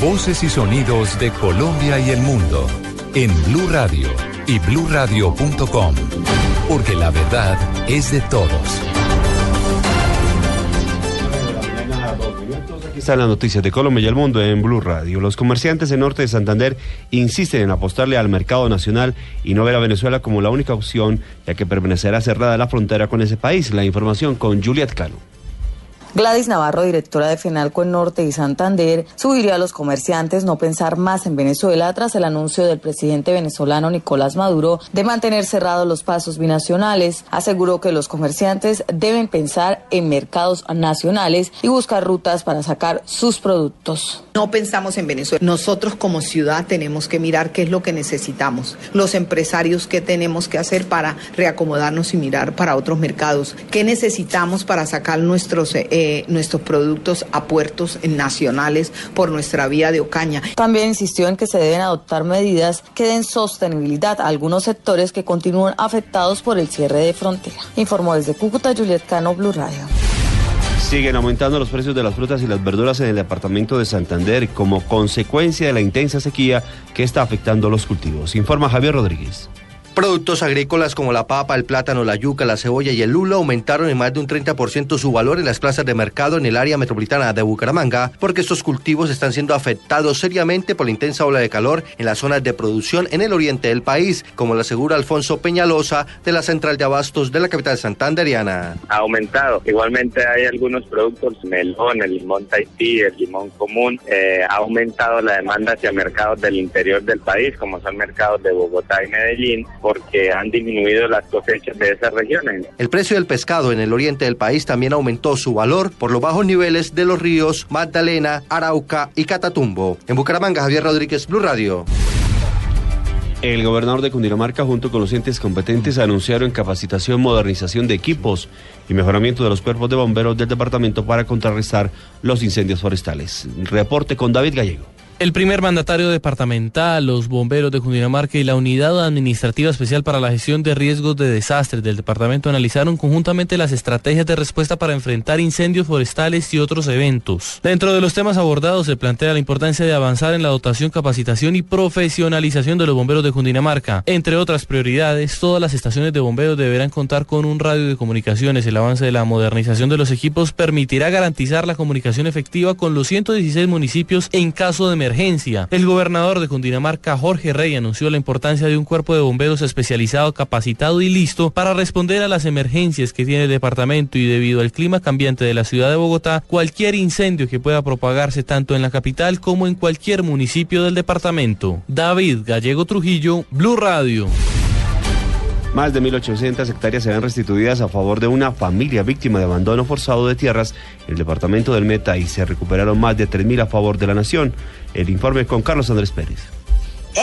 Voces y sonidos de Colombia y el mundo en Blue Radio y BlueRadio.com. Porque la verdad es de todos. Aquí están las noticias de Colombia y el mundo en Blue Radio. Los comerciantes en norte de Santander insisten en apostarle al mercado nacional y no ver a Venezuela como la única opción, ya que permanecerá cerrada la frontera con ese país. La información con Juliet Cano. Gladys Navarro, directora de Fenalco en Norte y Santander, sugirió a los comerciantes no pensar más en Venezuela tras el anuncio del presidente venezolano Nicolás Maduro de mantener cerrados los pasos binacionales. Aseguró que los comerciantes deben pensar en mercados nacionales y buscar rutas para sacar sus productos. No pensamos en Venezuela. Nosotros como ciudad tenemos que mirar qué es lo que necesitamos. Los empresarios qué tenemos que hacer para reacomodarnos y mirar para otros mercados. ¿Qué necesitamos para sacar nuestros eh, nuestros productos a puertos nacionales por nuestra vía de Ocaña. También insistió en que se deben adoptar medidas que den sostenibilidad a algunos sectores que continúan afectados por el cierre de frontera. Informó desde Cúcuta Juliet Cano, Blue Radio. Siguen aumentando los precios de las frutas y las verduras en el departamento de Santander como consecuencia de la intensa sequía que está afectando los cultivos. Informa Javier Rodríguez. Productos agrícolas como la papa, el plátano, la yuca, la cebolla y el lulo aumentaron en más de un 30% su valor en las plazas de mercado en el área metropolitana de Bucaramanga, porque estos cultivos están siendo afectados seriamente por la intensa ola de calor en las zonas de producción en el oriente del país, como lo asegura Alfonso Peñalosa de la Central de Abastos de la capital santanderiana. Ha aumentado. Igualmente hay algunos productos, melón, el limón Tahití, el limón común, eh, ha aumentado la demanda hacia mercados del interior del país, como son mercados de Bogotá y Medellín porque han disminuido las cosechas de esas regiones. El precio del pescado en el oriente del país también aumentó su valor por los bajos niveles de los ríos Magdalena, Arauca y Catatumbo. En Bucaramanga, Javier Rodríguez, Blue Radio. El gobernador de Cundinamarca, junto con los entes competentes, anunciaron capacitación, modernización de equipos y mejoramiento de los cuerpos de bomberos del departamento para contrarrestar los incendios forestales. Reporte con David Gallego. El primer mandatario departamental, los bomberos de Cundinamarca y la Unidad Administrativa Especial para la Gestión de Riesgos de Desastres del departamento analizaron conjuntamente las estrategias de respuesta para enfrentar incendios forestales y otros eventos. Dentro de los temas abordados se plantea la importancia de avanzar en la dotación, capacitación y profesionalización de los bomberos de Cundinamarca. Entre otras prioridades, todas las estaciones de bomberos deberán contar con un radio de comunicaciones. El avance de la modernización de los equipos permitirá garantizar la comunicación efectiva con los 116 municipios en caso de emergencia El gobernador de Cundinamarca, Jorge Rey, anunció la importancia de un cuerpo de bomberos especializado, capacitado y listo para responder a las emergencias que tiene el departamento y debido al clima cambiante de la ciudad de Bogotá, cualquier incendio que pueda propagarse tanto en la capital como en cualquier municipio del departamento. David Gallego Trujillo, Blue Radio. Más de 1.800 hectáreas serán restituidas a favor de una familia víctima de abandono forzado de tierras en el departamento del Meta y se recuperaron más de 3.000 a favor de la nación. El informe con Carlos Andrés Pérez.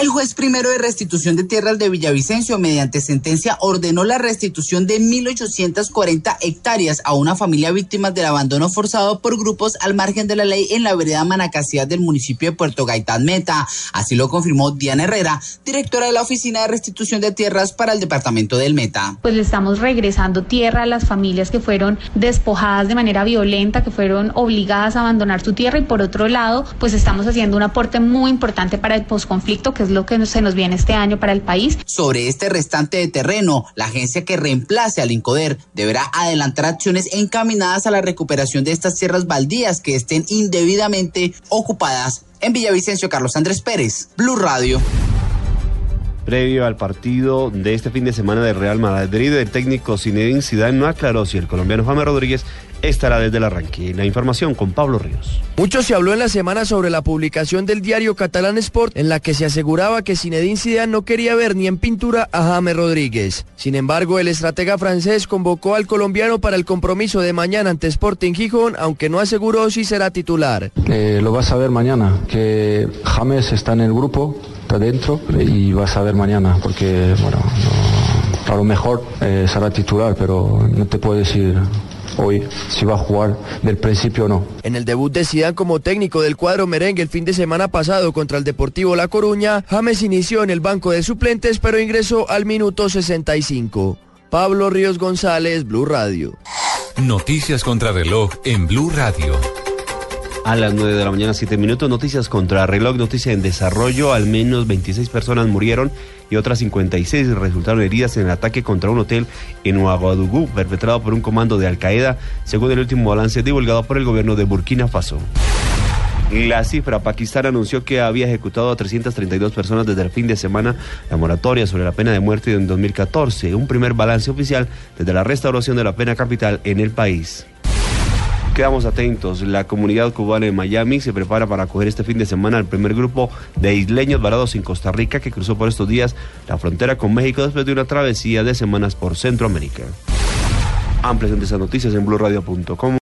El juez primero de restitución de tierras de Villavicencio, mediante sentencia, ordenó la restitución de 1.840 hectáreas a una familia víctima del abandono forzado por grupos al margen de la ley en la vereda Manacasía del municipio de Puerto Gaitán Meta. Así lo confirmó Diana Herrera, directora de la Oficina de Restitución de Tierras para el departamento del Meta. Pues le estamos regresando tierra a las familias que fueron despojadas de manera violenta, que fueron obligadas a abandonar su tierra y por otro lado, pues estamos haciendo un aporte muy importante para el posconflicto que es lo que se nos viene este año para el país. Sobre este restante de terreno, la agencia que reemplace al INCODER deberá adelantar acciones encaminadas a la recuperación de estas tierras baldías que estén indebidamente ocupadas. En Villavicencio, Carlos Andrés Pérez, Blue Radio. Previo al partido de este fin de semana de Real Madrid, el técnico Zinedine Zidane no aclaró si el colombiano James Rodríguez estará desde el arranque. La información con Pablo Ríos. Mucho se habló en la semana sobre la publicación del diario Catalán Sport en la que se aseguraba que Zinedine Zidane no quería ver ni en pintura a James Rodríguez. Sin embargo, el estratega francés convocó al colombiano para el compromiso de mañana ante Sporting Gijón, aunque no aseguró si será titular. Eh, lo vas a ver mañana, que James está en el grupo, está dentro y vas a ver mañana, porque bueno, a lo mejor eh, será titular, pero no te puedo decir hoy si va a jugar del principio o no. En el debut de Zidane como técnico del cuadro merengue el fin de semana pasado contra el Deportivo La Coruña, James inició en el banco de suplentes pero ingresó al minuto 65. Pablo Ríos González, Blue Radio. Noticias contra reloj en Blue Radio. A las 9 de la mañana, 7 minutos, noticias contra reloj, noticia en desarrollo. Al menos 26 personas murieron y otras 56 resultaron heridas en el ataque contra un hotel en Ouagadougou, perpetrado por un comando de Al Qaeda, según el último balance divulgado por el gobierno de Burkina Faso. La cifra, Pakistán anunció que había ejecutado a 332 personas desde el fin de semana la moratoria sobre la pena de muerte en 2014, un primer balance oficial desde la restauración de la pena capital en el país. Quedamos atentos. La comunidad cubana en Miami se prepara para acoger este fin de semana al primer grupo de isleños varados en Costa Rica que cruzó por estos días la frontera con México después de una travesía de semanas por Centroamérica. Amplias de esas noticias en blurradio.com.